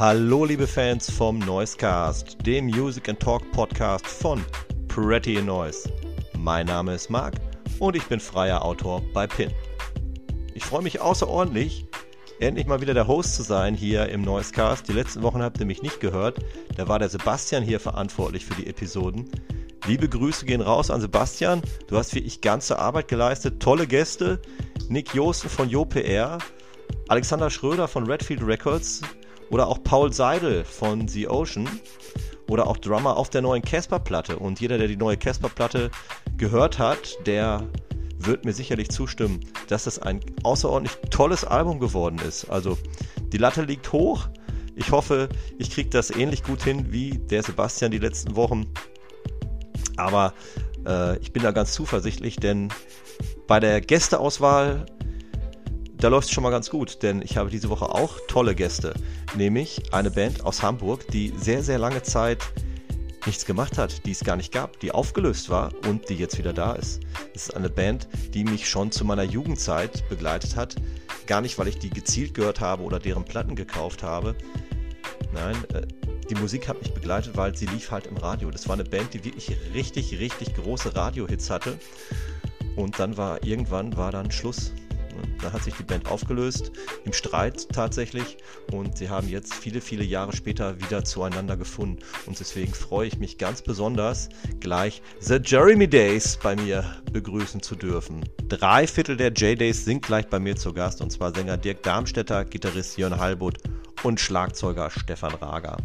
Hallo liebe Fans vom Noisecast, dem Music and Talk Podcast von Pretty Noise. Mein Name ist Marc und ich bin freier Autor bei PIN. Ich freue mich außerordentlich, endlich mal wieder der Host zu sein hier im Noisecast. Die letzten Wochen habt ihr mich nicht gehört. Da war der Sebastian hier verantwortlich für die Episoden. Liebe Grüße gehen raus an Sebastian. Du hast wie ich ganze Arbeit geleistet. Tolle Gäste. Nick Josten von JoPR, Alexander Schröder von Redfield Records oder auch Paul Seidel von The Ocean oder auch Drummer auf der neuen Casper-Platte. Und jeder, der die neue Casper-Platte gehört hat, der wird mir sicherlich zustimmen, dass das ein außerordentlich tolles Album geworden ist. Also die Latte liegt hoch. Ich hoffe, ich kriege das ähnlich gut hin wie der Sebastian die letzten Wochen. Aber äh, ich bin da ganz zuversichtlich, denn bei der Gästeauswahl, da läuft es schon mal ganz gut, denn ich habe diese Woche auch tolle Gäste, nämlich eine Band aus Hamburg, die sehr, sehr lange Zeit nichts gemacht hat, die es gar nicht gab, die aufgelöst war und die jetzt wieder da ist. Es ist eine Band, die mich schon zu meiner Jugendzeit begleitet hat. Gar nicht, weil ich die gezielt gehört habe oder deren Platten gekauft habe. Nein, äh, die Musik hat mich begleitet, weil sie lief halt im Radio. Das war eine Band, die wirklich richtig, richtig große Radiohits hatte. Und dann war irgendwann war dann Schluss. Da hat sich die Band aufgelöst, im Streit tatsächlich. Und sie haben jetzt viele, viele Jahre später wieder zueinander gefunden. Und deswegen freue ich mich ganz besonders, gleich The Jeremy Days bei mir begrüßen zu dürfen. Drei Viertel der J-Days sind gleich bei mir zu Gast. Und zwar Sänger Dirk Darmstädter, Gitarrist Jörn Halbut und Schlagzeuger Stefan Rager.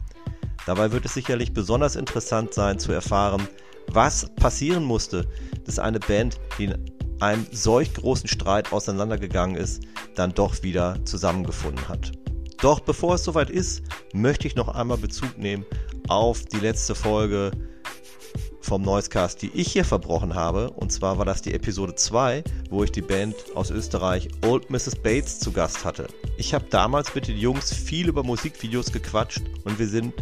Dabei wird es sicherlich besonders interessant sein zu erfahren, was passieren musste, dass eine Band, die einem solch großen Streit auseinandergegangen ist, dann doch wieder zusammengefunden hat. Doch bevor es soweit ist, möchte ich noch einmal Bezug nehmen auf die letzte Folge vom Noisecast, die ich hier verbrochen habe. Und zwar war das die Episode 2, wo ich die Band aus Österreich Old Mrs. Bates zu Gast hatte. Ich habe damals mit den Jungs viel über Musikvideos gequatscht und wir sind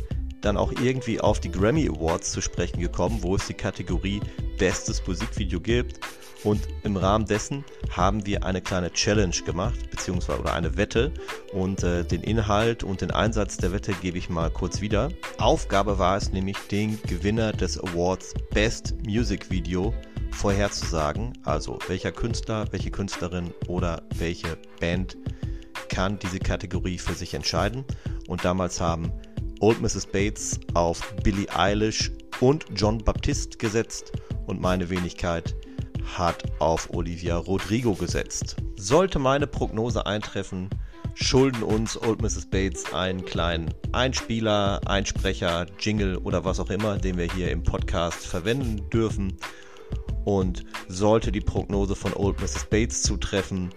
dann auch irgendwie auf die Grammy Awards zu sprechen gekommen, wo es die Kategorie Bestes Musikvideo gibt. Und im Rahmen dessen haben wir eine kleine Challenge gemacht, beziehungsweise oder eine Wette. Und äh, den Inhalt und den Einsatz der Wette gebe ich mal kurz wieder. Aufgabe war es nämlich, den Gewinner des Awards Best Music Video vorherzusagen. Also welcher Künstler, welche Künstlerin oder welche Band kann diese Kategorie für sich entscheiden. Und damals haben Old Mrs. Bates auf Billie Eilish und John Baptiste gesetzt und meine Wenigkeit hat auf Olivia Rodrigo gesetzt. Sollte meine Prognose eintreffen, schulden uns Old Mrs. Bates einen kleinen Einspieler, Einsprecher, Jingle oder was auch immer, den wir hier im Podcast verwenden dürfen. Und sollte die Prognose von Old Mrs. Bates zutreffen,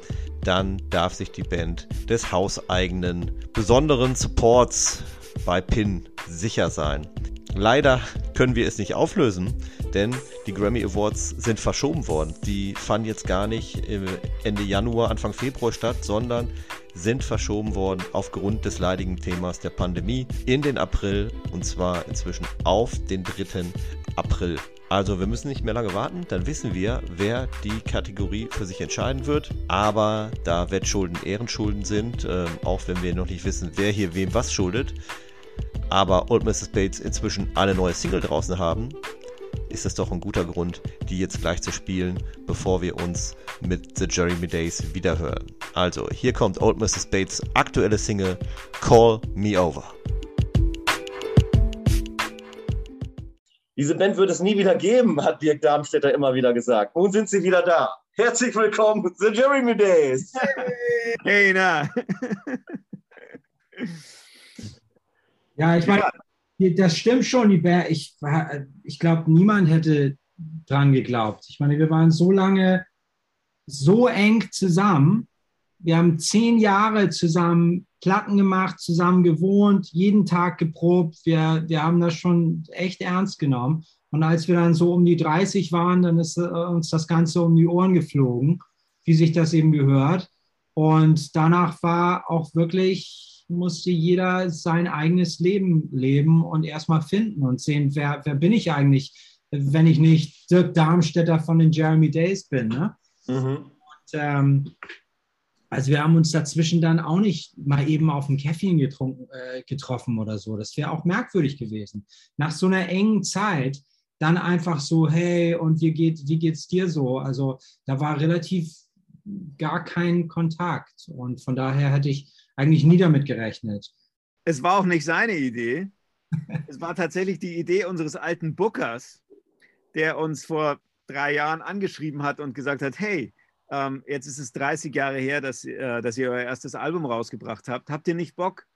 dann darf sich die Band des hauseigenen besonderen Supports bei PIN sicher sein. Leider können wir es nicht auflösen, denn die Grammy Awards sind verschoben worden. Die fanden jetzt gar nicht Ende Januar, Anfang Februar statt, sondern sind verschoben worden aufgrund des leidigen Themas der Pandemie in den April und zwar inzwischen auf den 3. April. Also wir müssen nicht mehr lange warten, dann wissen wir, wer die Kategorie für sich entscheiden wird. Aber da Wettschulden Ehrenschulden sind, äh, auch wenn wir noch nicht wissen, wer hier wem was schuldet, aber Old Mrs. Bates inzwischen eine neue Single draußen haben, ist das doch ein guter Grund, die jetzt gleich zu spielen, bevor wir uns mit The Jeremy Days wiederhören. Also, hier kommt Old Mrs. Bates aktuelle Single Call Me Over. Diese Band wird es nie wieder geben, hat Dirk Darmstädter immer wieder gesagt. Nun sind sie wieder da. Herzlich willkommen, The Jeremy Days. Hey, hey na. Ja, ich meine, das stimmt schon. Ich, ich glaube, niemand hätte dran geglaubt. Ich meine, wir waren so lange so eng zusammen. Wir haben zehn Jahre zusammen Platten gemacht, zusammen gewohnt, jeden Tag geprobt. Wir, wir haben das schon echt ernst genommen. Und als wir dann so um die 30 waren, dann ist äh, uns das Ganze um die Ohren geflogen, wie sich das eben gehört. Und danach war auch wirklich musste jeder sein eigenes Leben leben und erstmal finden und sehen, wer, wer bin ich eigentlich, wenn ich nicht Dirk Darmstädter von den Jeremy Days bin. Ne? Mhm. Und, ähm, Also wir haben uns dazwischen dann auch nicht mal eben auf dem Käffchen getrunken, äh, getroffen oder so. Das wäre auch merkwürdig gewesen. Nach so einer engen Zeit dann einfach so, hey, und wie, geht, wie geht's dir so? Also da war relativ gar kein Kontakt. Und von daher hätte ich eigentlich nie damit gerechnet. Es war auch nicht seine Idee. es war tatsächlich die Idee unseres alten Bookers, der uns vor drei Jahren angeschrieben hat und gesagt hat, hey, ähm, jetzt ist es 30 Jahre her, dass, äh, dass ihr euer erstes Album rausgebracht habt. Habt ihr nicht Bock,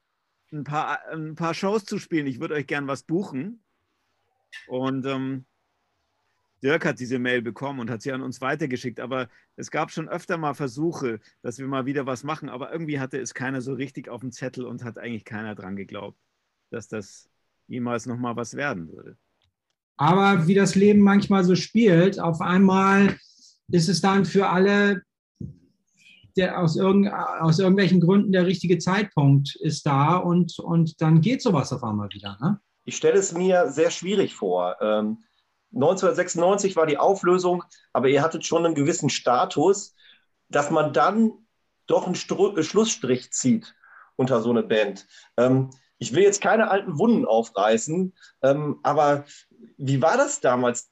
ein paar, ein paar Shows zu spielen? Ich würde euch gern was buchen. Und ähm, Dirk hat diese Mail bekommen und hat sie an uns weitergeschickt. Aber es gab schon öfter mal Versuche, dass wir mal wieder was machen. Aber irgendwie hatte es keiner so richtig auf dem Zettel und hat eigentlich keiner dran geglaubt, dass das jemals nochmal was werden würde. Aber wie das Leben manchmal so spielt, auf einmal ist es dann für alle der aus, irgend, aus irgendwelchen Gründen der richtige Zeitpunkt ist da und, und dann geht sowas auf einmal wieder. Ne? Ich stelle es mir sehr schwierig vor. Ähm, 1996 war die Auflösung, aber ihr hattet schon einen gewissen Status, dass man dann doch einen Stru äh, Schlussstrich zieht unter so eine Band. Ähm, ich will jetzt keine alten Wunden aufreißen, ähm, aber wie war das damals?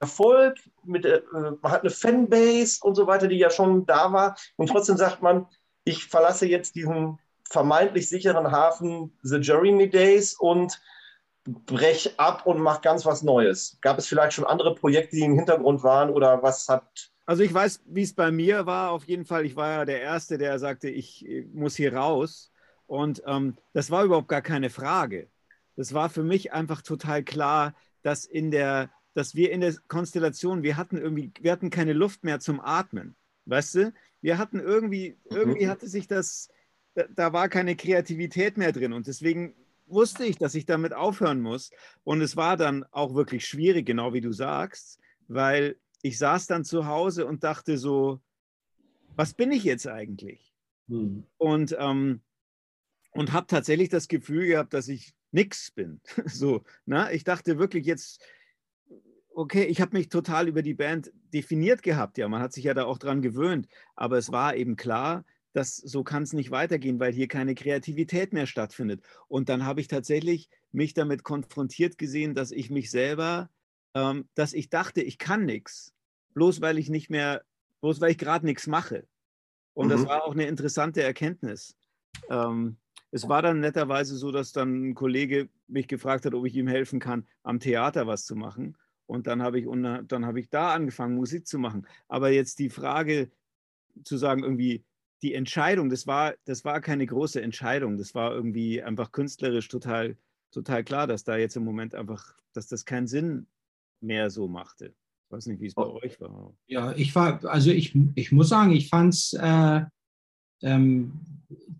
Erfolg, mit, äh, man hat eine Fanbase und so weiter, die ja schon da war. Und trotzdem sagt man, ich verlasse jetzt diesen vermeintlich sicheren Hafen The Jeremy Days und brech ab und mach ganz was Neues. Gab es vielleicht schon andere Projekte, die im Hintergrund waren oder was hat. Also ich weiß, wie es bei mir war. Auf jeden Fall, ich war ja der Erste, der sagte, ich muss hier raus. Und ähm, das war überhaupt gar keine Frage. Das war für mich einfach total klar, dass in der, dass wir in der Konstellation, wir hatten irgendwie, wir hatten keine Luft mehr zum Atmen. Weißt du? Wir hatten irgendwie, irgendwie mhm. hatte sich das, da war keine Kreativität mehr drin. Und deswegen wusste ich, dass ich damit aufhören muss. Und es war dann auch wirklich schwierig, genau wie du sagst, weil ich saß dann zu Hause und dachte so, was bin ich jetzt eigentlich? Hm. Und, ähm, und habe tatsächlich das Gefühl gehabt, dass ich nichts bin. so, na? Ne? Ich dachte wirklich jetzt, okay, ich habe mich total über die Band definiert gehabt. Ja, man hat sich ja da auch dran gewöhnt. Aber es war eben klar, das, so kann es nicht weitergehen, weil hier keine Kreativität mehr stattfindet. Und dann habe ich tatsächlich mich damit konfrontiert gesehen, dass ich mich selber, ähm, dass ich dachte, ich kann nichts, bloß weil ich nicht mehr, bloß weil ich gerade nichts mache. Und mhm. das war auch eine interessante Erkenntnis. Ähm, es war dann netterweise so, dass dann ein Kollege mich gefragt hat, ob ich ihm helfen kann, am Theater was zu machen. Und dann habe ich, dann habe ich da angefangen, Musik zu machen. Aber jetzt die Frage zu sagen, irgendwie, die Entscheidung, das war, das war keine große Entscheidung. Das war irgendwie einfach künstlerisch total, total klar, dass da jetzt im Moment einfach, dass das keinen Sinn mehr so machte. Ich weiß nicht, wie es bei oh. euch war. Ja, ich war, also ich, ich muss sagen, ich fand es, äh, ähm,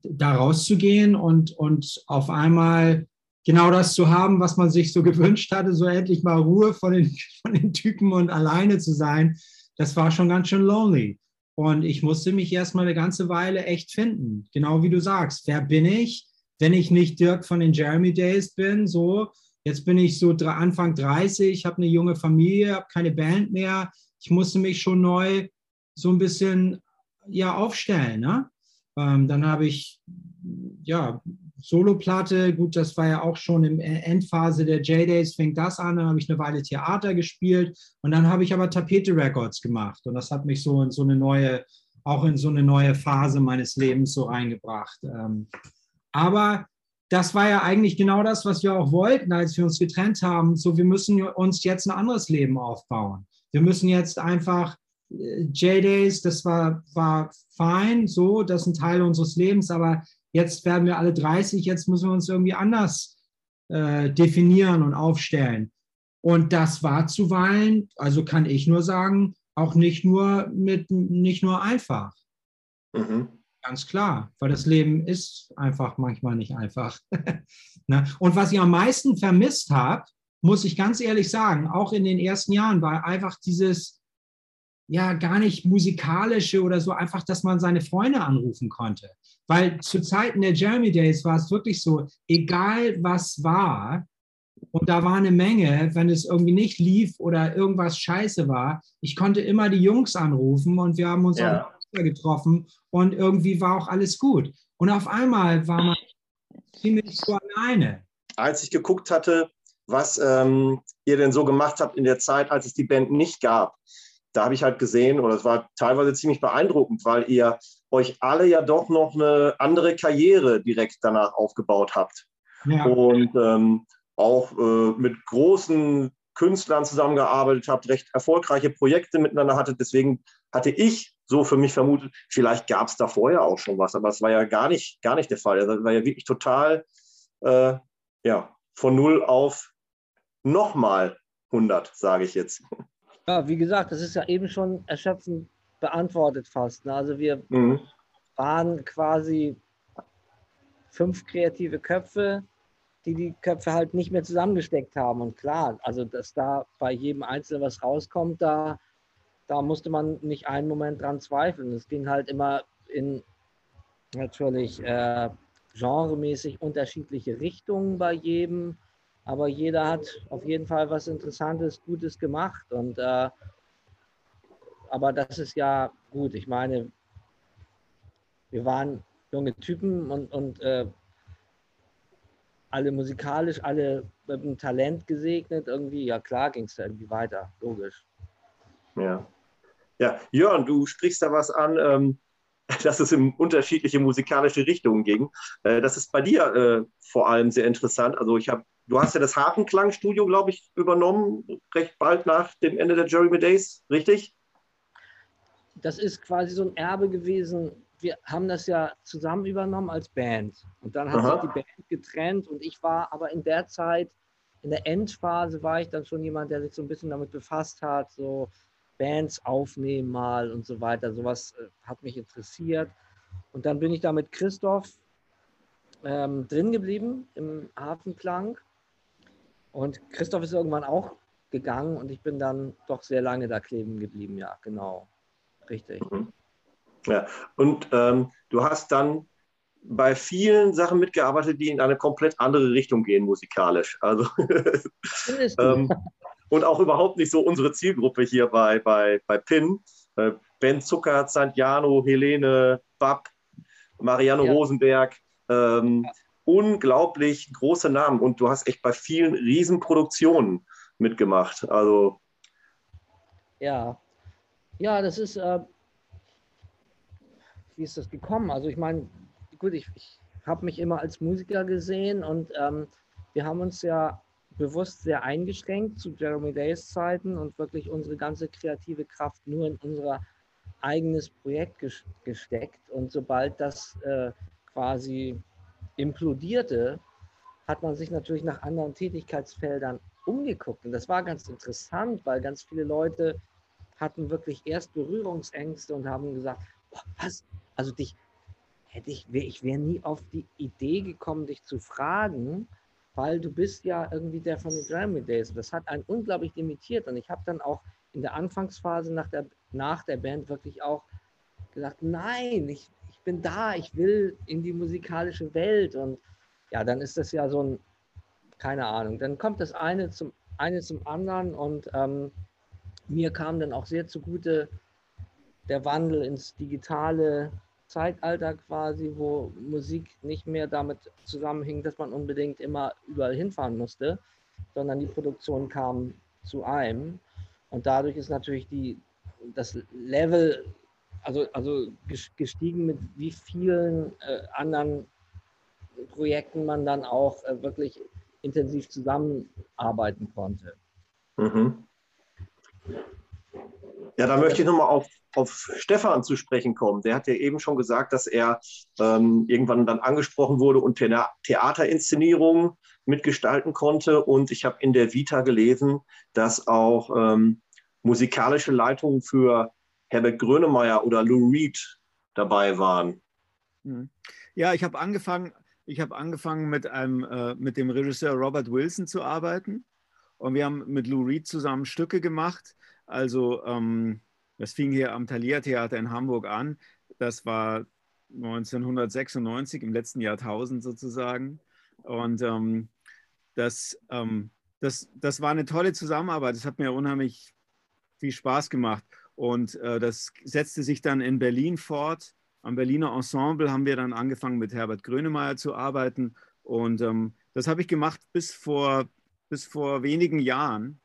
da rauszugehen und, und auf einmal genau das zu haben, was man sich so gewünscht hatte, so endlich mal Ruhe von den, von den Typen und alleine zu sein, das war schon ganz schön lonely. Und ich musste mich erstmal eine ganze Weile echt finden. Genau wie du sagst. Wer bin ich, wenn ich nicht Dirk von den Jeremy Days bin? So, jetzt bin ich so Anfang 30, habe eine junge Familie, habe keine Band mehr. Ich musste mich schon neu so ein bisschen ja, aufstellen. Ne? Ähm, dann habe ich ja Soloplatte, gut, das war ja auch schon im Endphase der J-Days, fängt das an, dann habe ich eine Weile Theater gespielt und dann habe ich aber Tapete Records gemacht und das hat mich so in so eine neue, auch in so eine neue Phase meines Lebens so reingebracht. Ähm, aber das war ja eigentlich genau das, was wir auch wollten, als wir uns getrennt haben. So, wir müssen uns jetzt ein anderes Leben aufbauen. Wir müssen jetzt einfach äh, J-Days, das war, war fein, so, das ist ein Teil unseres Lebens, aber jetzt werden wir alle 30, jetzt müssen wir uns irgendwie anders äh, definieren und aufstellen. Und das war zuweilen, also kann ich nur sagen, auch nicht nur mit nicht nur einfach. Mhm. Ganz klar, weil das Leben ist einfach manchmal nicht einfach. ne? Und was ich am meisten vermisst habe, muss ich ganz ehrlich sagen, auch in den ersten Jahren, war einfach dieses, ja gar nicht musikalische oder so, einfach, dass man seine Freunde anrufen konnte. Weil zu Zeiten der Jeremy Days war es wirklich so, egal was war, und da war eine Menge, wenn es irgendwie nicht lief oder irgendwas scheiße war, ich konnte immer die Jungs anrufen und wir haben uns ja. auch getroffen und irgendwie war auch alles gut. Und auf einmal war man ziemlich so alleine. Als ich geguckt hatte, was ähm, ihr denn so gemacht habt in der Zeit, als es die Band nicht gab, da habe ich halt gesehen, oder es war teilweise ziemlich beeindruckend, weil ihr euch alle ja doch noch eine andere Karriere direkt danach aufgebaut habt. Ja. Und ähm, auch äh, mit großen Künstlern zusammengearbeitet habt, recht erfolgreiche Projekte miteinander hattet. Deswegen hatte ich so für mich vermutet, vielleicht gab es da vorher auch schon was, aber es war ja gar nicht, gar nicht der Fall. Das war ja wirklich total äh, ja, von null auf nochmal 100, sage ich jetzt. Ja, wie gesagt, das ist ja eben schon erschöpfend beantwortet fast. Ne? Also wir mhm. waren quasi fünf kreative Köpfe, die die Köpfe halt nicht mehr zusammengesteckt haben. Und klar, also dass da bei jedem Einzelnen was rauskommt, da, da musste man nicht einen Moment dran zweifeln. Es ging halt immer in natürlich äh, genremäßig unterschiedliche Richtungen bei jedem, aber jeder hat auf jeden Fall was Interessantes, Gutes gemacht. Und äh, aber das ist ja gut. Ich meine, wir waren junge Typen und, und äh, alle musikalisch, alle mit einem Talent gesegnet. Irgendwie, ja klar, ging es da irgendwie weiter, logisch. Ja. Ja, Jörn, du sprichst da was an, ähm, dass es in unterschiedliche musikalische Richtungen ging. Äh, das ist bei dir äh, vor allem sehr interessant. Also ich habe, du hast ja das Hafenklangstudio, glaube ich, übernommen, recht bald nach dem Ende der Jeremy Days, richtig? Das ist quasi so ein Erbe gewesen wir haben das ja zusammen übernommen als Band. Und dann hat Aha. sich die Band getrennt und ich war aber in der Zeit, in der Endphase war ich dann schon jemand, der sich so ein bisschen damit befasst hat, so Bands aufnehmen mal und so weiter. Sowas äh, hat mich interessiert. Und dann bin ich da mit Christoph ähm, drin geblieben im Hafenklang. Und Christoph ist irgendwann auch gegangen und ich bin dann doch sehr lange da kleben geblieben. Ja, genau. Richtig. Mhm. Ja, und ähm, du hast dann bei vielen Sachen mitgearbeitet, die in eine komplett andere Richtung gehen musikalisch. Also ähm, und auch überhaupt nicht so unsere Zielgruppe hier bei, bei, bei PIN. Äh, ben Zucker, Santiano, Helene, Bab, Mariano ja. Rosenberg. Ähm, ja. Unglaublich große Namen und du hast echt bei vielen Riesenproduktionen mitgemacht. Also ja, ja, das ist äh, wie ist das gekommen? Also ich meine, gut, ich, ich habe mich immer als Musiker gesehen und ähm, wir haben uns ja bewusst sehr eingeschränkt zu Jeremy Days Zeiten und wirklich unsere ganze kreative Kraft nur in unser eigenes Projekt gesteckt. Und sobald das äh, quasi implodierte, hat man sich natürlich nach anderen Tätigkeitsfeldern umgeguckt. Und das war ganz interessant, weil ganz viele Leute hatten wirklich erst Berührungsängste und haben gesagt, was, also dich hätte ich, ich wäre nie auf die Idee gekommen, dich zu fragen, weil du bist ja irgendwie der von den Grammy Days. Das hat einen unglaublich limitiert und ich habe dann auch in der Anfangsphase nach der, nach der Band wirklich auch gesagt, nein, ich, ich bin da, ich will in die musikalische Welt und ja, dann ist das ja so ein, keine Ahnung, dann kommt das eine zum, eine zum anderen und ähm, mir kam dann auch sehr zugute der Wandel ins digitale Zeitalter quasi, wo Musik nicht mehr damit zusammenhing, dass man unbedingt immer überall hinfahren musste, sondern die Produktion kam zu einem. Und dadurch ist natürlich die, das Level, also, also gestiegen, mit wie vielen äh, anderen Projekten man dann auch äh, wirklich intensiv zusammenarbeiten konnte. Mhm. Ja, da möchte ich nochmal auf auf Stefan zu sprechen kommen. Der hat ja eben schon gesagt, dass er ähm, irgendwann dann angesprochen wurde und Theaterinszenierungen mitgestalten konnte. Und ich habe in der Vita gelesen, dass auch ähm, musikalische Leitungen für Herbert Grönemeyer oder Lou Reed dabei waren. Mhm. Ja, ich habe angefangen, ich habe angefangen mit einem äh, mit dem Regisseur Robert Wilson zu arbeiten und wir haben mit Lou Reed zusammen Stücke gemacht. Also ähm, das fing hier am Thalia Theater in Hamburg an. Das war 1996, im letzten Jahrtausend sozusagen. Und ähm, das, ähm, das, das war eine tolle Zusammenarbeit. Es hat mir unheimlich viel Spaß gemacht. Und äh, das setzte sich dann in Berlin fort. Am Berliner Ensemble haben wir dann angefangen mit Herbert Grönemeyer zu arbeiten. Und ähm, das habe ich gemacht bis vor, bis vor wenigen Jahren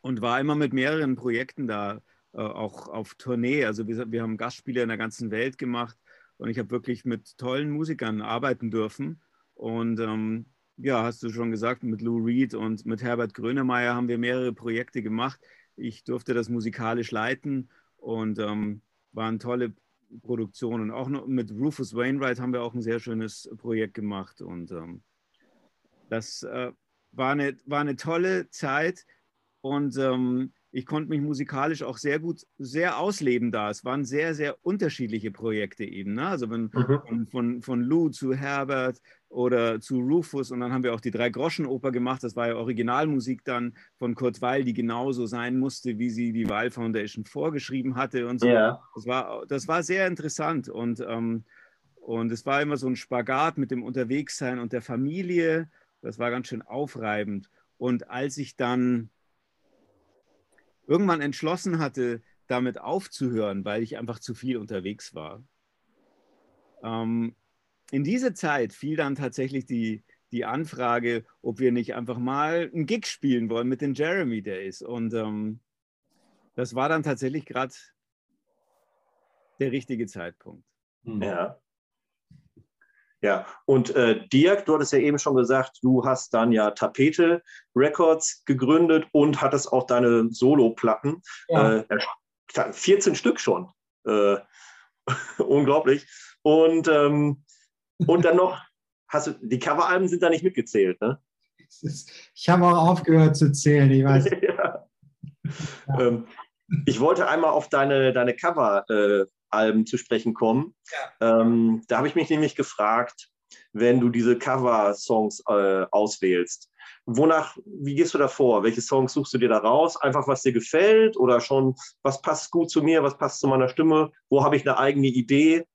und war immer mit mehreren Projekten da, äh, auch auf Tournee. Also wir, wir haben Gastspiele in der ganzen Welt gemacht und ich habe wirklich mit tollen Musikern arbeiten dürfen. Und ähm, ja, hast du schon gesagt, mit Lou Reed und mit Herbert Grönemeyer haben wir mehrere Projekte gemacht. Ich durfte das musikalisch leiten und ähm, waren tolle Produktionen. Auch mit Rufus Wainwright haben wir auch ein sehr schönes Projekt gemacht. Und ähm, das äh, war, eine, war eine tolle Zeit. Und ähm, ich konnte mich musikalisch auch sehr gut, sehr ausleben da. Es waren sehr, sehr unterschiedliche Projekte eben. Ne? Also wenn, mhm. von, von, von Lou zu Herbert oder zu Rufus und dann haben wir auch die Drei-Groschen-Oper gemacht. Das war ja Originalmusik dann von Kurt Weil, die genauso sein musste, wie sie die Weil Foundation vorgeschrieben hatte und so. Ja. Das, war, das war sehr interessant und, ähm, und es war immer so ein Spagat mit dem Unterwegssein und der Familie. Das war ganz schön aufreibend. Und als ich dann irgendwann entschlossen hatte, damit aufzuhören, weil ich einfach zu viel unterwegs war. Ähm, in diese Zeit fiel dann tatsächlich die, die Anfrage, ob wir nicht einfach mal einen Gig spielen wollen mit dem Jeremy, ist. Und ähm, das war dann tatsächlich gerade der richtige Zeitpunkt. Ja. Ja, und äh, Dirk, du hattest ja eben schon gesagt, du hast dann ja Tapete Records gegründet und hattest auch deine Solo-Platten. Ja. Äh, 14 Stück schon. Äh, unglaublich. Und, ähm, und dann noch, hast du, die Coveralben sind da nicht mitgezählt, ne? Ich habe auch aufgehört zu zählen, ich weiß. ja. Ja. Ähm, ich wollte einmal auf deine, deine Cover äh, Alben zu sprechen kommen. Ja. Ähm, da habe ich mich nämlich gefragt, wenn du diese Cover-Songs äh, auswählst, wonach, wie gehst du da vor? Welche Songs suchst du dir da raus? Einfach, was dir gefällt oder schon, was passt gut zu mir, was passt zu meiner Stimme? Wo habe ich eine eigene Idee?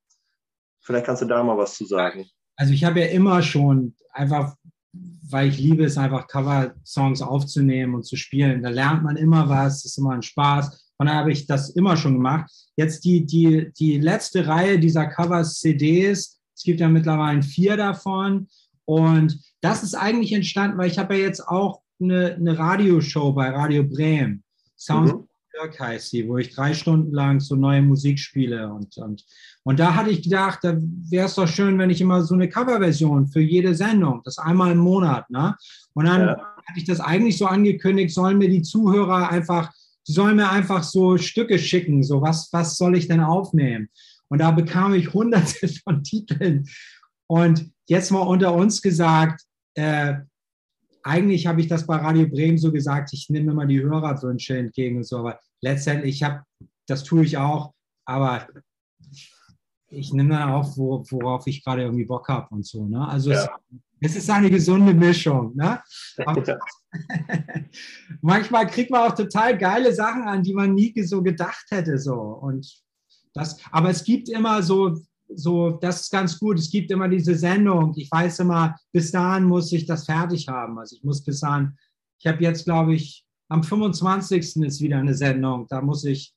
Vielleicht kannst du da mal was zu sagen. Also ich habe ja immer schon einfach, weil ich liebe es, einfach Cover-Songs aufzunehmen und zu spielen. Da lernt man immer was, ist immer ein Spaß. Von daher habe ich das immer schon gemacht. Jetzt die, die, die letzte Reihe dieser Covers-CDs, es gibt ja mittlerweile vier davon. Und das ist eigentlich entstanden, weil ich habe ja jetzt auch eine, eine Radioshow bei Radio Bremen. Sounds mhm. Dirk heißt sie, wo ich drei Stunden lang so neue Musik spiele. Und, und, und da hatte ich gedacht, da wäre es doch schön, wenn ich immer so eine Coverversion für jede Sendung, das einmal im Monat. Ne? Und dann ja. hatte ich das eigentlich so angekündigt, sollen mir die Zuhörer einfach die sollen mir einfach so Stücke schicken, so was, was soll ich denn aufnehmen? Und da bekam ich hunderte von Titeln. Und jetzt mal unter uns gesagt, äh, eigentlich habe ich das bei Radio Bremen so gesagt, ich nehme immer die Hörerwünsche entgegen und so, aber letztendlich, ich habe, das tue ich auch, aber ich nehme dann auch, worauf ich gerade irgendwie Bock habe und so. Ne? Also ja. es, es ist eine gesunde Mischung. Ne? manchmal kriegt man auch total geile Sachen an, die man nie so gedacht hätte. So. Und das, aber es gibt immer so, so, das ist ganz gut, es gibt immer diese Sendung. Ich weiß immer, bis dahin muss ich das fertig haben. Also ich muss bis dahin, ich habe jetzt, glaube ich, am 25. ist wieder eine Sendung. Da muss ich,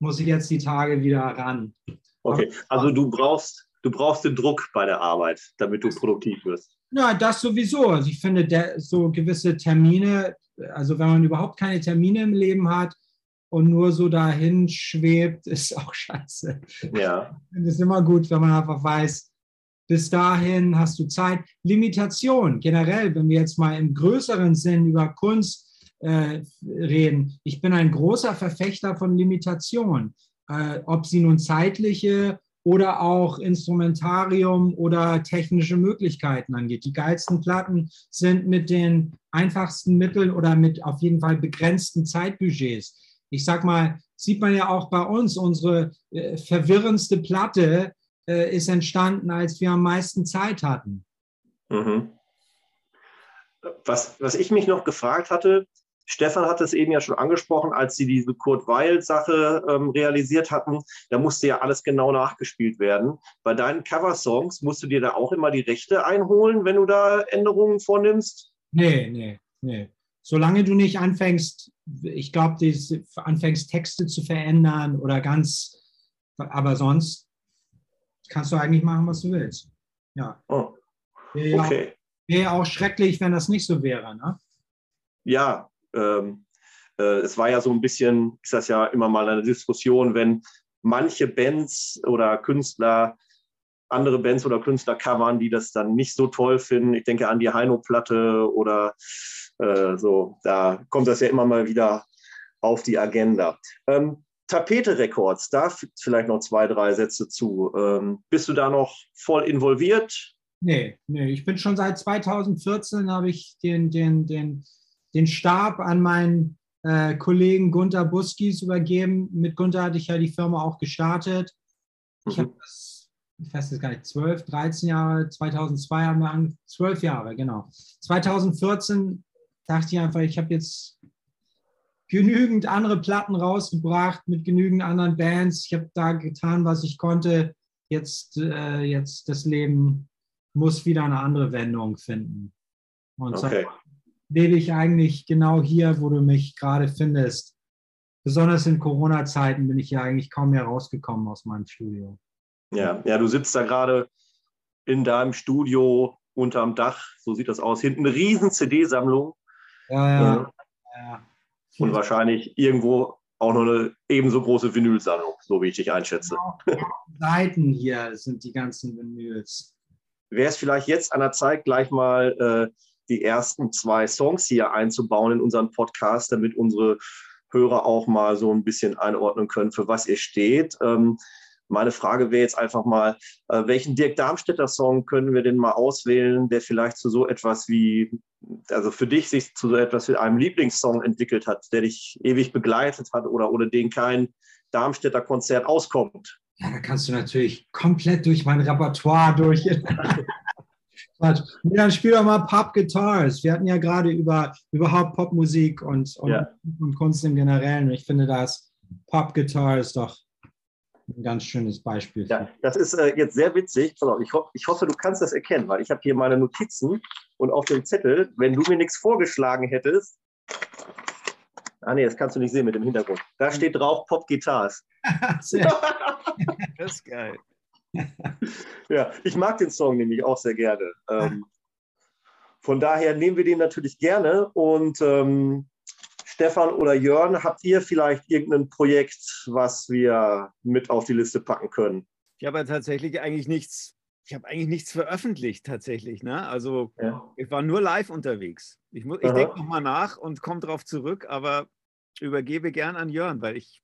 muss ich jetzt die Tage wieder ran. Okay, also du brauchst, du brauchst den Druck bei der Arbeit, damit du produktiv wirst. Ja, das sowieso. Also ich finde, der, so gewisse Termine, also wenn man überhaupt keine Termine im Leben hat und nur so dahin schwebt, ist auch scheiße. Ja. Ich finde es immer gut, wenn man einfach weiß, bis dahin hast du Zeit. Limitation generell, wenn wir jetzt mal im größeren Sinn über Kunst äh, reden. Ich bin ein großer Verfechter von Limitation, äh, ob sie nun zeitliche oder auch Instrumentarium oder technische Möglichkeiten angeht. Die geilsten Platten sind mit den einfachsten Mitteln oder mit auf jeden Fall begrenzten Zeitbudgets. Ich sag mal, sieht man ja auch bei uns, unsere äh, verwirrendste Platte äh, ist entstanden, als wir am meisten Zeit hatten. Mhm. Was, was ich mich noch gefragt hatte, Stefan hat es eben ja schon angesprochen, als sie diese Kurt Weil-Sache ähm, realisiert hatten, da musste ja alles genau nachgespielt werden. Bei deinen Cover-Songs musst du dir da auch immer die Rechte einholen, wenn du da Änderungen vornimmst? Nee, nee, nee. Solange du nicht anfängst, ich glaube, du anfängst Texte zu verändern oder ganz, aber sonst kannst du eigentlich machen, was du willst. Ja. Oh, Wäre okay. ja, wär ja auch schrecklich, wenn das nicht so wäre. Ne? Ja, ähm, äh, es war ja so ein bisschen, ist das ja immer mal eine Diskussion, wenn manche Bands oder Künstler andere Bands oder Künstler covern, die das dann nicht so toll finden. Ich denke an die Heino-Platte oder äh, so. Da kommt das ja immer mal wieder auf die Agenda. Ähm, Tapete Records, da vielleicht noch zwei, drei Sätze zu. Ähm, bist du da noch voll involviert? Nee, nee, ich bin schon seit 2014 habe ich den, den, den, den Stab an meinen äh, Kollegen Gunther Buskis übergeben. Mit Gunther hatte ich ja die Firma auch gestartet. Ich Mhm. habe das, ich weiß jetzt gar nicht, 12, 13 Jahre, 2002 haben wir angefangen, 12 Jahre, genau. 2014 dachte ich einfach, ich habe jetzt genügend andere Platten rausgebracht mit genügend anderen Bands. Ich habe da getan, was ich konnte. Jetzt, äh, jetzt das Leben muss wieder eine andere Wendung finden. Und Okay. Lebe ich eigentlich genau hier, wo du mich gerade findest. Besonders in Corona-Zeiten bin ich ja eigentlich kaum mehr rausgekommen aus meinem Studio. Ja, ja, du sitzt da gerade in deinem Studio unterm Dach, so sieht das aus. Hinten eine riesen CD-Sammlung Ja, ja. ja. und wahrscheinlich irgendwo auch noch eine ebenso große Vinylsammlung, so wie ich dich einschätze. Seiten hier sind die ganzen Vinyls. Wäre es vielleicht jetzt an der Zeit, gleich mal äh, die ersten zwei Songs hier einzubauen in unseren Podcast, damit unsere Hörer auch mal so ein bisschen einordnen können, für was ihr steht. Ähm, meine Frage wäre jetzt einfach mal, äh, welchen Dirk Darmstädter Song können wir denn mal auswählen, der vielleicht zu so etwas wie, also für dich sich zu so etwas wie einem Lieblingssong entwickelt hat, der dich ewig begleitet hat oder ohne den kein Darmstädter Konzert auskommt? Ja, da kannst du natürlich komplett durch mein Repertoire durch. Quatsch. Dann spiel doch mal Pop Guitars. Wir hatten ja gerade über überhaupt Popmusik und, und, Ja. und Kunst im Generellen. Und ich finde, das Pop Guitar ist doch ein ganz schönes Beispiel. Ja, das ist äh, jetzt sehr witzig. Auf, ich, ho ich hoffe, du kannst das erkennen, weil ich habe hier meine Notizen und auf dem Zettel, wenn du mir nichts vorgeschlagen hättest. Ah nee, das kannst du nicht sehen mit dem Hintergrund. Da steht drauf Pop Guitars. Das ist geil. Ja, ich mag den Song nämlich auch sehr gerne. Ähm, von daher nehmen wir den natürlich gerne. Und ähm, Stefan oder Jörn, habt ihr vielleicht irgendein Projekt, was wir mit auf die Liste packen können? Ich habe ja tatsächlich eigentlich nichts, ich habe eigentlich nichts veröffentlicht tatsächlich. Ne? Also Ja. ich war nur live unterwegs. Ich, muss- ich denke nochmal nach und komme drauf zurück, aber übergebe gern an Jörn, weil ich.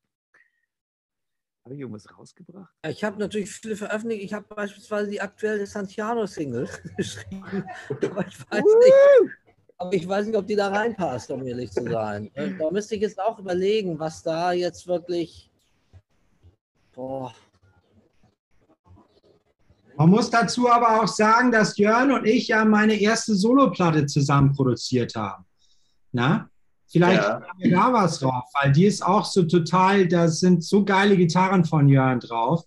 Habe ich irgendwas rausgebracht? Ich habe natürlich viele veröffentlicht. Ich habe beispielsweise die aktuelle Santiano-Single geschrieben. Aber ich, weiß nicht, aber ich weiß nicht, ob die da reinpasst, um ehrlich zu sein. Äh, Da müsste ich jetzt auch überlegen, was da jetzt wirklich. Boah. Man muss dazu aber auch sagen, dass Jörn und ich ja meine erste Soloplatte zusammen produziert haben. Na? Vielleicht Ja. haben wir da was drauf, weil die ist auch so total, da sind so geile Gitarren von Jörn drauf.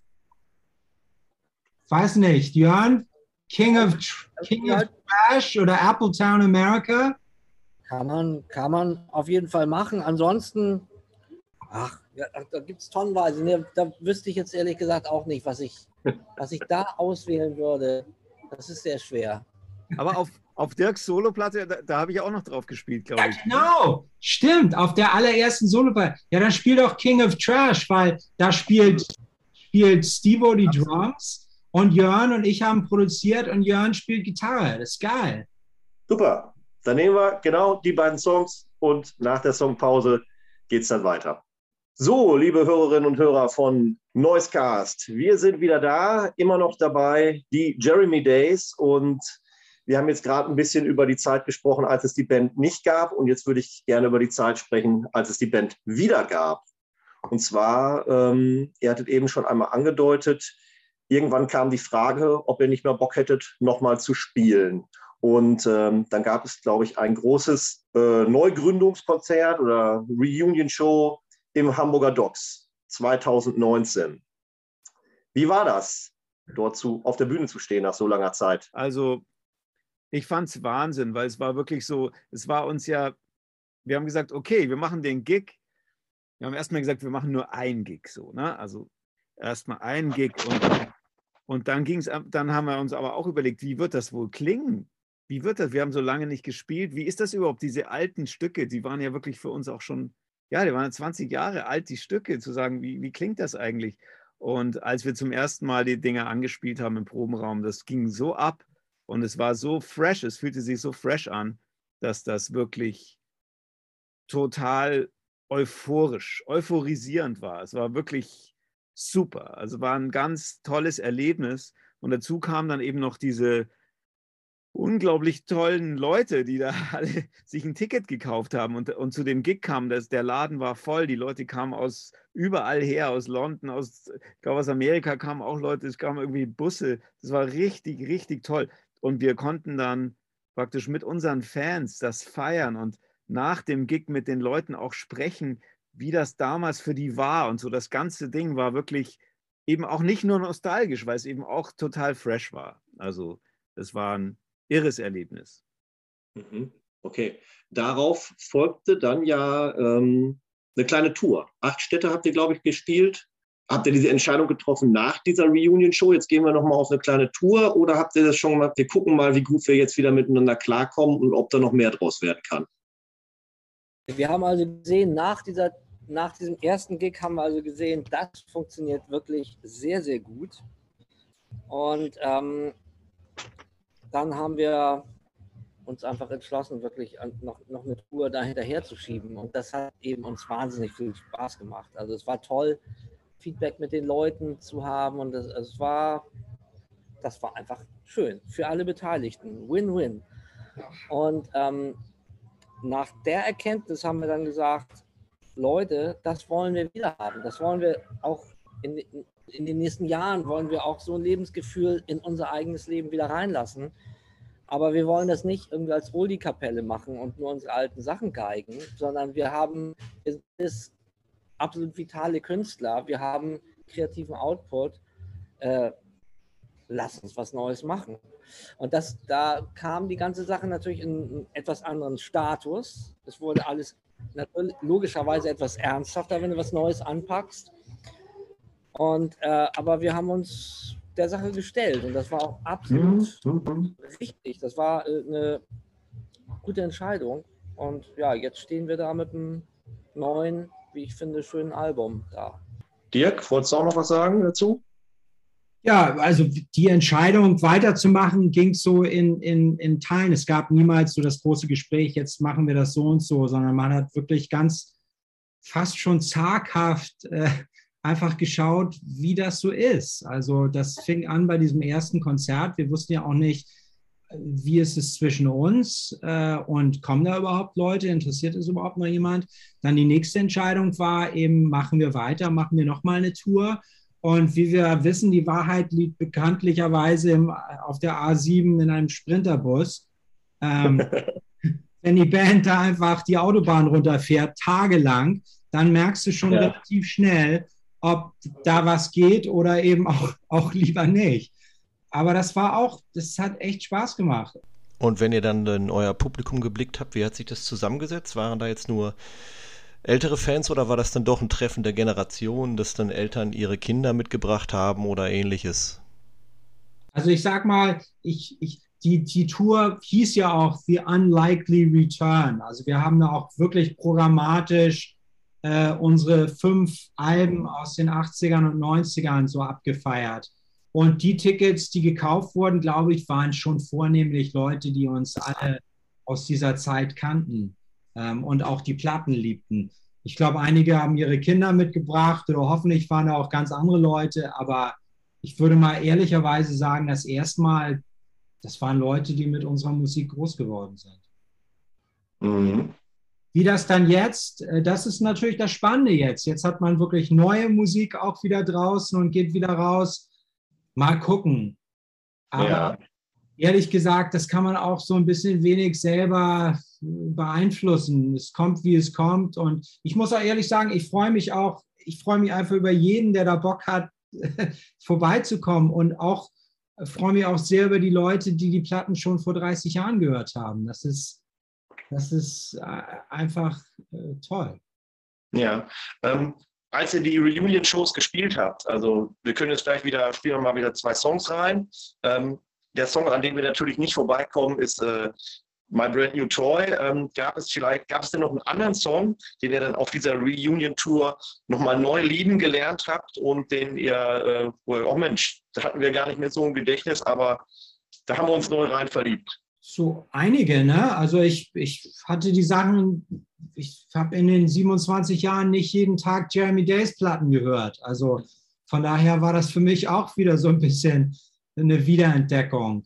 Weiß nicht, Jörn, King of, King of Trash oder Appletown America? Kann man, kann man auf jeden Fall machen. Ansonsten, ach, ja, da gibt es tonnenweise. Nee, da wüsste ich jetzt ehrlich gesagt auch nicht, was ich, was ich da auswählen würde. Das ist sehr schwer. Aber auf, auf Dirks Soloplatte, da, da habe ich auch noch drauf gespielt, glaube ich. Genau, stimmt, auf der allerersten Soloplatte. Ja, dann spiel doch King of Trash, weil da spielt, spielt Stevo die Drums und Jörn und ich haben produziert und Jörn spielt Gitarre. Das ist geil. Super. Dann nehmen wir genau die beiden Songs und nach der Songpause geht es dann weiter. So, liebe Hörerinnen und Hörer von Noisecast, wir sind wieder da, immer noch dabei, die Jeremy Days und wir haben jetzt gerade ein bisschen über die Zeit gesprochen, als es die Band nicht gab und jetzt würde ich gerne über die Zeit sprechen, als es die Band wieder gab. Und zwar, ähm, ihr hattet eben schon einmal angedeutet, irgendwann kam die Frage, ob ihr nicht mehr Bock hättet, nochmal zu spielen. Und ähm, dann gab es, glaube ich, ein großes äh, Neugründungskonzert oder Reunion-Show im Hamburger Docks 2019. Wie war das, dort zu, auf der Bühne zu stehen nach so langer Zeit? Also, ich fand es Wahnsinn, weil es war wirklich so, es war uns ja wir haben gesagt, okay, wir machen den Gig. Wir haben erstmal gesagt, wir machen nur ein Gig so, ne? Also erstmal ein Gig und, und dann ging es, dann haben wir uns aber auch überlegt, wie wird das wohl klingen? Wie wird das? Wir haben so lange nicht gespielt. Wie ist das überhaupt, diese alten Stücke? Die waren ja wirklich für uns auch schon, ja, die waren 20 Jahre alt, die Stücke, zu sagen, wie, wie klingt das eigentlich? Und als wir zum ersten Mal die Dinge angespielt haben im Probenraum, das ging so ab und es war so fresh, es fühlte sich so fresh an, dass das wirklich total euphorisch, euphorisierend war. Es war wirklich super. Also war ein ganz tolles Erlebnis. Und dazu kam dann eben noch diese unglaublich tollen Leute, die da alle sich ein Ticket gekauft haben und, und zu dem Gig kamen. Das, der Laden war voll. Die Leute kamen aus überall her, aus London, aus, ich glaube, aus Amerika kamen auch Leute, es kamen irgendwie Busse. Das war richtig, richtig toll. Und wir konnten dann praktisch mit unseren Fans das feiern und nach dem Gig mit den Leuten auch sprechen, wie das damals für die war. Und so das ganze Ding war wirklich eben auch nicht nur nostalgisch, weil es eben auch total fresh war. Also es war ein irres Erlebnis. Mhm. Okay, darauf folgte dann ja ähm, eine kleine Tour. Acht Städte habt ihr, glaube ich, gespielt. Habt ihr diese Entscheidung getroffen nach dieser Reunion-Show? Jetzt gehen wir nochmal auf eine kleine Tour oder habt ihr das schon mal, wir gucken mal, wie gut wir jetzt wieder miteinander klarkommen und ob da noch mehr draus werden kann? Wir haben also gesehen, nach, dieser, nach diesem ersten Gig haben wir also gesehen, das funktioniert wirklich sehr, sehr gut. Und ähm, dann haben wir uns einfach entschlossen, wirklich noch, noch eine Tour da hinterher zu schieben. Und das hat eben uns wahnsinnig viel Spaß gemacht. Also es war toll, Feedback mit den Leuten zu haben. Und es, es war, das war einfach schön für alle Beteiligten. Win-win. Und ähm, nach der Erkenntnis haben wir dann gesagt, Leute, das wollen wir wieder haben. Das wollen wir auch in, in den nächsten Jahren wollen wir auch so ein Lebensgefühl in unser eigenes Leben wieder reinlassen. Aber wir wollen das nicht irgendwie als Oldie-Kapelle machen und nur unsere alten Sachen geigen, sondern wir haben, wir sind absolut vitale Künstler, wir haben kreativen Output. Äh, lass uns was Neues machen. Und das, da kam die ganze Sache natürlich in einen etwas anderen Status. Es wurde alles logischerweise etwas ernsthafter, wenn du was Neues anpackst. Und, äh, aber wir haben uns der Sache gestellt und das war auch absolut mhm. richtig. Das war äh, eine gute Entscheidung. Und ja, jetzt stehen wir da mit einem neuen, wie ich finde, schönen Album da. Dirk, wolltest du auch noch was sagen dazu? Ja, also die Entscheidung weiterzumachen ging so in, in, in Teilen. Es gab niemals so das große Gespräch, jetzt machen wir das so und so, sondern man hat wirklich ganz fast schon zaghaft äh, einfach geschaut, wie das so ist. Also das fing an bei diesem ersten Konzert. Wir wussten ja auch nicht, wie ist es zwischen uns äh, und kommen da überhaupt Leute, interessiert es überhaupt noch jemand? Dann die nächste Entscheidung war eben, machen wir weiter, machen wir nochmal eine Tour. Und wie wir wissen, die Wahrheit liegt bekanntlicherweise im, auf der A7 in einem Sprinterbus. Ähm, wenn die Band da einfach die Autobahn runterfährt, tagelang, dann merkst du schon ja. relativ schnell, ob da was geht oder eben auch, auch lieber nicht. Aber das war auch, das hat echt Spaß gemacht. Und wenn ihr dann in euer Publikum geblickt habt, wie hat sich das zusammengesetzt? Waren da jetzt nur ältere Fans oder war das dann doch ein Treffen der Generation, dass dann Eltern ihre Kinder mitgebracht haben oder ähnliches? Also ich sag mal, ich, ich, die, die Tour hieß ja auch The Unlikely Return. Also wir haben da auch wirklich programmatisch äh, unsere fünf Alben aus den 80ern und 90ern so abgefeiert. Und die Tickets, die gekauft wurden, glaube ich, waren schon vornehmlich Leute, die uns alle aus dieser Zeit kannten ähm, und auch die Platten liebten. Ich glaube, einige haben ihre Kinder mitgebracht oder hoffentlich waren da auch ganz andere Leute, aber ich würde mal ehrlicherweise sagen, das erste Mal, das waren Leute, die mit unserer Musik groß geworden sind. Mhm. Wie das dann jetzt, äh, das ist natürlich das Spannende jetzt. Jetzt hat man wirklich neue Musik auch wieder draußen und geht wieder raus. Mal gucken. Aber ja. ehrlich gesagt, das kann man auch so ein bisschen wenig selber beeinflussen. Es kommt, wie es kommt. Und ich muss auch ehrlich sagen, ich freue mich auch, ich freue mich einfach über jeden, der da Bock hat, vorbeizukommen. Und auch freue mich auch sehr über die Leute, die die Platten schon vor 30 Jahren gehört haben. Das ist, das ist äh, einfach äh, toll. Ja, ähm, als ihr die Reunion-Shows gespielt habt, also wir können jetzt gleich wieder, spielen wir mal wieder zwei Songs rein. Ähm, der Song, an dem wir natürlich nicht vorbeikommen, ist äh, My Brand New Toy. Ähm, gab es vielleicht, gab es denn noch einen anderen Song, den ihr dann auf dieser Reunion-Tour nochmal neu lieben gelernt habt und den ihr, äh, oh Mensch, da hatten wir gar nicht mehr so ein Gedächtnis, aber da haben wir uns neu rein verliebt. So einige, ne? Also ich, ich hatte die Sachen, ich habe in den 27 Jahren nicht jeden Tag Jeremy Days Platten gehört. Also von daher war das für mich auch wieder so ein bisschen eine Wiederentdeckung.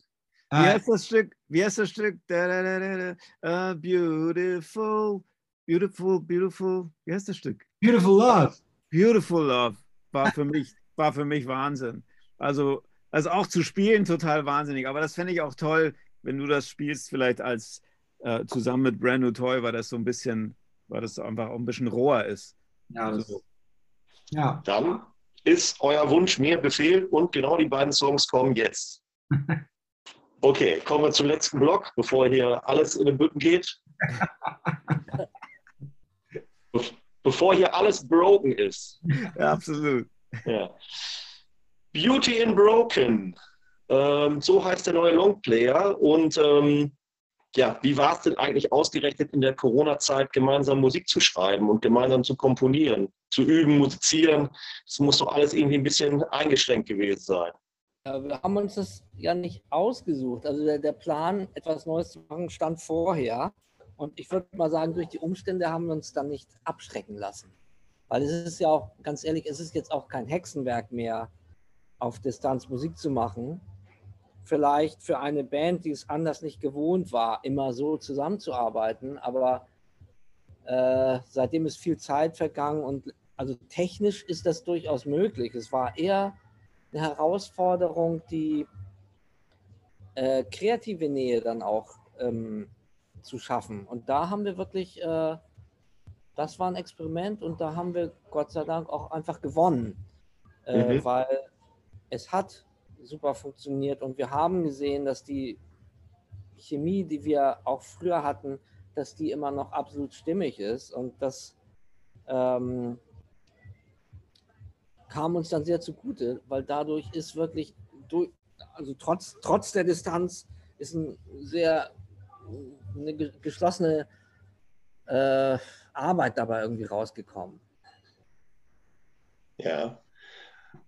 Wie äh, heißt das Stück? Wie heißt das Stück? Da, da, da, da, uh, beautiful, beautiful, beautiful. Wie heißt das Stück? Beautiful Love. Beautiful Love war für mich, war für mich Wahnsinn. Also, also auch zu spielen total wahnsinnig. Aber das fände ich auch toll, wenn du das spielst, vielleicht als äh, zusammen mit Brand New Toy, weil das so ein bisschen, weil das einfach auch ein bisschen roher ist. Ja, also, ja. Dann ist euer Wunsch mir Befehl und genau die beiden Songs kommen jetzt. Okay, kommen wir zum letzten Block, bevor hier alles in den Bütten geht. Be bevor hier alles broken ist. Ja, absolut. Ja. Beauty in Broken. Ähm, so heißt der neue Longplayer. Und ähm, ja, wie war es denn eigentlich ausgerechnet in der Corona-Zeit, gemeinsam Musik zu schreiben und gemeinsam zu komponieren, zu üben, musizieren? Das muss doch alles irgendwie ein bisschen eingeschränkt gewesen sein. Ja, wir haben uns das ja nicht ausgesucht. Also der, der Plan, etwas Neues zu machen, stand vorher. Und ich würde mal sagen, durch die Umstände haben wir uns dann nicht abschrecken lassen. Weil es ist ja auch, ganz ehrlich, es ist jetzt auch kein Hexenwerk mehr, auf Distanz Musik zu machen. Vielleicht für eine Band, die es anders nicht gewohnt war, immer so zusammenzuarbeiten. Aber äh, seitdem ist viel Zeit vergangen und also technisch ist das durchaus möglich. Es war eher eine Herausforderung, die äh, kreative Nähe dann auch ähm, zu schaffen. Und da haben wir wirklich, äh, das war ein Experiment und da haben wir Gott sei Dank auch einfach gewonnen, äh, mhm. weil es hat super funktioniert und wir haben gesehen, dass die Chemie, die wir auch früher hatten, dass die immer noch absolut stimmig ist und das ähm, kam uns dann sehr zugute, weil dadurch ist wirklich, durch, also trotz, trotz der Distanz, ist ein sehr eine geschlossene äh, Arbeit dabei irgendwie rausgekommen. Ja.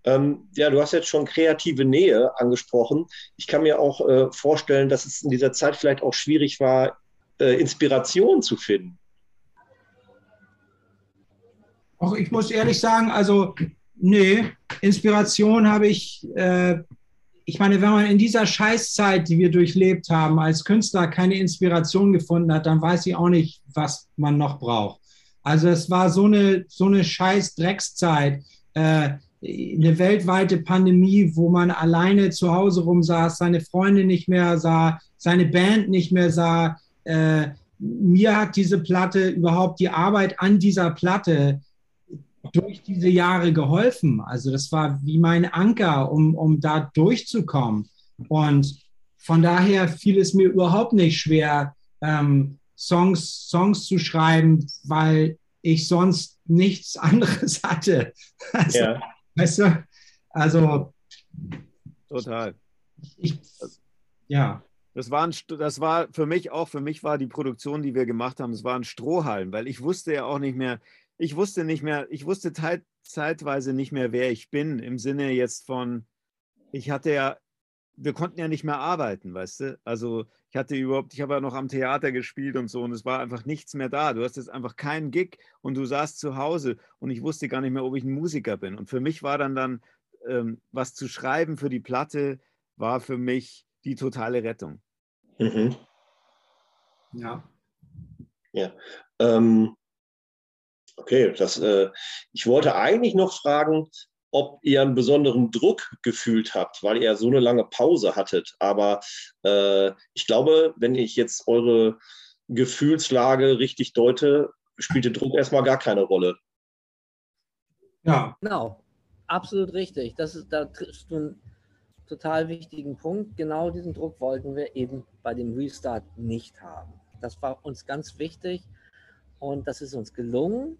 Ähm, ja, du hast jetzt schon kreative Nähe angesprochen. Ich kann mir auch äh, vorstellen, dass es in dieser Zeit vielleicht auch schwierig war, äh, Inspiration zu finden. Auch ich muss ehrlich sagen, also Nö, Inspiration habe ich, äh, ich meine, wenn man in dieser Scheißzeit, die wir durchlebt haben, als Künstler keine Inspiration gefunden hat, dann weiß ich auch nicht, was man noch braucht. Also es war so eine, so eine scheiß Dreckszeit, äh, eine weltweite Pandemie, wo man alleine zu Hause rumsaß, seine Freunde nicht mehr sah, seine Band nicht mehr sah. Äh, mir hat diese Platte überhaupt die Arbeit an dieser Platte durch diese Jahre geholfen. Also das war wie mein Anker, um, um da durchzukommen. Und von daher fiel es mir überhaupt nicht schwer, ähm, Songs, Songs zu schreiben, weil ich sonst nichts anderes hatte. Also, ja. Weißt du? Also. Total. Ich, ja. Das war, ein, das war für mich auch, für mich war die Produktion, die wir gemacht haben, es war ein Strohhalm, weil ich wusste ja auch nicht mehr, ich wusste nicht mehr, ich wusste zeitweise nicht mehr, wer ich bin, im Sinne jetzt von, ich hatte ja, wir konnten ja nicht mehr arbeiten, weißt du? Also ich hatte überhaupt, ich habe ja noch am Theater gespielt und so und es war einfach nichts mehr da. Du hast jetzt einfach keinen Gig und du saßt zu Hause und ich wusste gar nicht mehr, ob ich ein Musiker bin. Und für mich war dann dann, ähm, was zu schreiben für die Platte, war für mich die totale Rettung. Mhm. Ja. Ja. Ähm, Okay, das, äh, ich wollte eigentlich noch fragen, ob ihr einen besonderen Druck gefühlt habt, weil ihr so eine lange Pause hattet. Aber äh, ich glaube, wenn ich jetzt eure Gefühlslage richtig deute, spielt der Druck erstmal gar keine Rolle. Ja. Genau, absolut richtig. Das ist, da triffst du einen total wichtigen Punkt. Genau diesen Druck wollten wir eben bei dem Restart nicht haben. Das war uns ganz wichtig und das ist uns gelungen.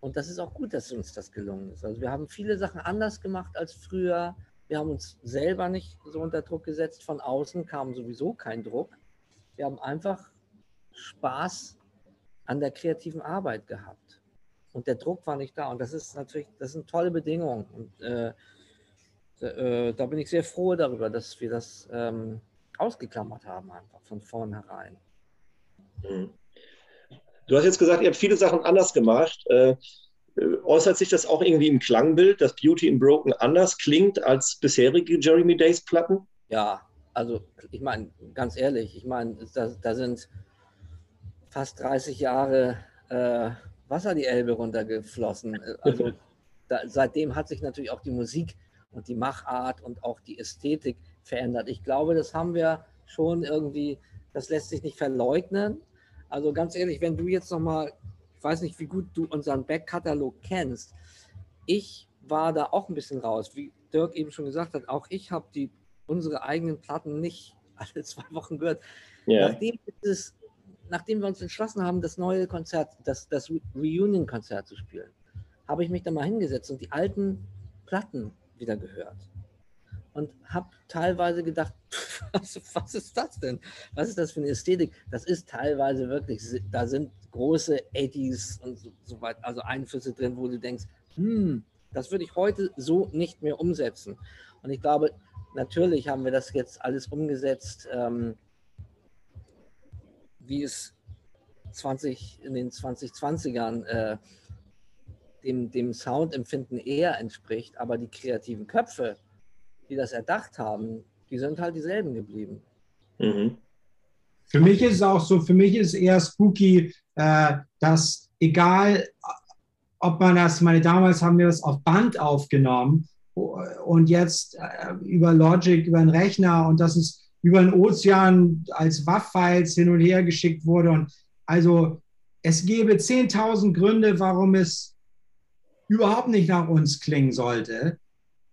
Und das ist auch gut, dass uns das gelungen ist. Also wir haben viele Sachen anders gemacht als früher. Wir haben uns selber nicht so unter Druck gesetzt. Von außen kam sowieso kein Druck. Wir haben einfach Spaß an der kreativen Arbeit gehabt. Und der Druck war nicht da. Und das ist natürlich, das sind tolle Bedingungen. Und äh, äh, da bin ich sehr froh darüber, dass wir das ähm, ausgeklammert haben, einfach von vornherein. Mhm. Du hast jetzt gesagt, ihr habt viele Sachen anders gemacht. Äh, äußert sich das auch irgendwie im Klangbild, dass Beauty in Broken anders klingt als bisherige Jeremy Days Platten? Ja, also ich meine, ganz ehrlich, ich meine, da, da, sind fast 30 Jahre äh, Wasser die Elbe runtergeflossen. Also da, seitdem hat sich natürlich auch die Musik und die Machart und auch die Ästhetik verändert. Ich glaube, das haben wir schon irgendwie, das lässt sich nicht verleugnen. Also ganz ehrlich, wenn du jetzt nochmal, ich weiß nicht, wie gut du unseren Backkatalog kennst, ich war da auch ein bisschen raus. Wie Dirk eben schon gesagt hat, auch ich habe die unsere eigenen Platten nicht alle zwei Wochen gehört. Yeah. Nachdem, es, nachdem wir uns entschlossen haben, das neue Konzert, das, das Reunion-Konzert zu spielen, habe ich mich da mal hingesetzt und die alten Platten wieder gehört. Und habe teilweise gedacht, was, was, ist das denn? Was ist das für eine Ästhetik? Das ist teilweise wirklich, da sind große 80s und so, so weit, also Einflüsse drin, wo du denkst, hm, das würde ich heute so nicht mehr umsetzen. Und ich glaube, natürlich haben wir das jetzt alles umgesetzt, ähm, wie es 20, in den 2020ern äh, dem, dem Soundempfinden eher entspricht, aber die kreativen Köpfe, die das erdacht haben, die sind halt dieselben geblieben. Mhm. Für mich ist es auch so, für mich ist eher spooky, äh, dass egal, ob man das, meine damals haben wir das auf Band aufgenommen und jetzt äh, über Logic, über einen Rechner und das ist über den Ozean als WAV-Files hin und her geschickt wurde. Und also es gäbe 10.000 Gründe, warum es überhaupt nicht nach uns klingen sollte.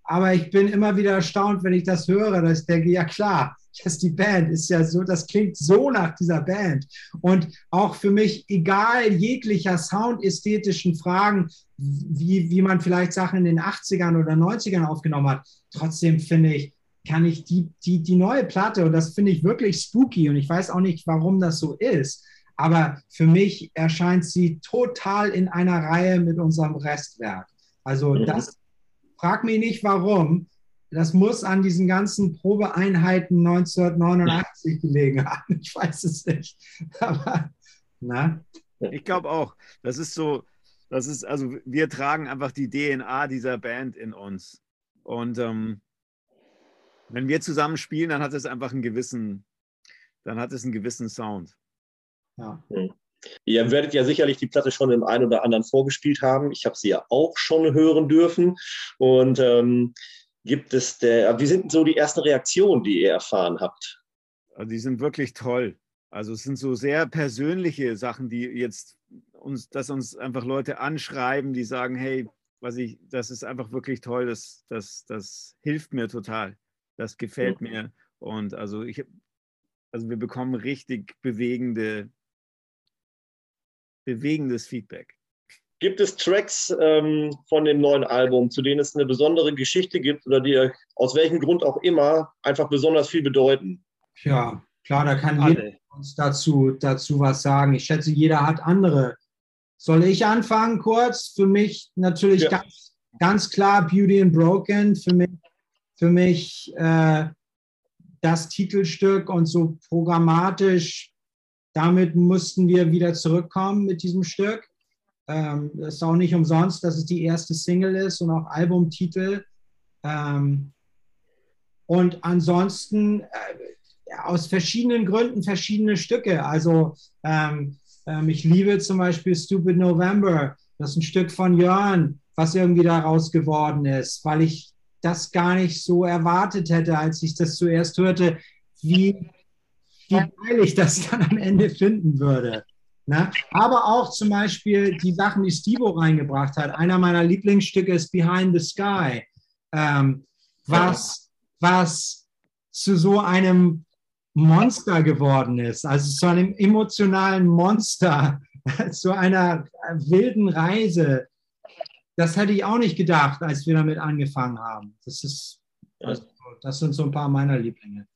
Aber ich bin immer wieder erstaunt, wenn ich das höre, dass ich denke, ja klar, das die Band ist ja so, das klingt so nach dieser Band. Und auch für mich, egal jeglicher soundästhetischen Fragen, wie, wie man vielleicht Sachen in den 80ern oder 90ern aufgenommen hat, trotzdem finde ich, kann ich die, die, die neue Platte, und das finde ich wirklich spooky, und ich weiß auch nicht, warum das so ist, aber für mich erscheint sie total in einer Reihe mit unserem Restwerk. Also mhm. das, frag mich nicht warum, das muss an diesen ganzen Probeeinheiten 1989 gelegen haben. Ich weiß es nicht. Aber, na? Ich glaube auch. Das ist so, das ist, also wir tragen einfach die DNA dieser Band in uns. Und ähm, wenn wir zusammen spielen, dann hat es einfach einen gewissen, dann hat es einen gewissen Sound. Ja. Hm. Ihr werdet ja sicherlich die Platte schon im einen oder anderen vorgespielt haben. Ich habe sie ja auch schon hören dürfen. Und ähm, gibt es der, wie sind so die ersten Reaktionen, die ihr erfahren habt? Also die sind wirklich toll. Also es sind so sehr persönliche Sachen, die jetzt uns, dass uns einfach Leute anschreiben, die sagen, hey, was ich, das ist einfach wirklich toll, das, das, das hilft mir total. Das gefällt mhm. mir. Und also ich, also wir bekommen richtig bewegende bewegendes Feedback. Gibt es Tracks ähm, von dem neuen Album, zu denen es eine besondere Geschichte gibt oder die aus welchem Grund auch immer einfach besonders viel bedeuten? Ja, klar, da kann Alle. jeder uns dazu, dazu was sagen. Ich schätze, jeder hat andere. Soll ich anfangen kurz? Für mich natürlich ja. ganz, ganz klar Beauty and Broken. Für mich, für mich äh, das Titelstück und so programmatisch damit mussten wir wieder zurückkommen mit diesem Stück. Ähm, ist auch nicht umsonst, dass es die erste Single ist und auch Albumtitel. Ähm, und ansonsten äh, aus verschiedenen Gründen verschiedene Stücke. Also ähm, ähm, ich liebe zum Beispiel Stupid November. Das ist ein Stück von Jörn, was irgendwie daraus geworden ist, weil ich das gar nicht so erwartet hätte, als ich das zuerst hörte, wie wie geil ich das dann am Ende finden würde. Ne? Aber auch zum Beispiel die Sachen, die Stivo reingebracht hat. Einer meiner Lieblingsstücke ist Behind the Sky, ähm, was, was zu so einem Monster geworden ist, also zu einem emotionalen Monster, zu einer wilden Reise. Das hätte ich auch nicht gedacht, als wir damit angefangen haben. Das ist, also, das sind so ein paar meiner Lieblinge.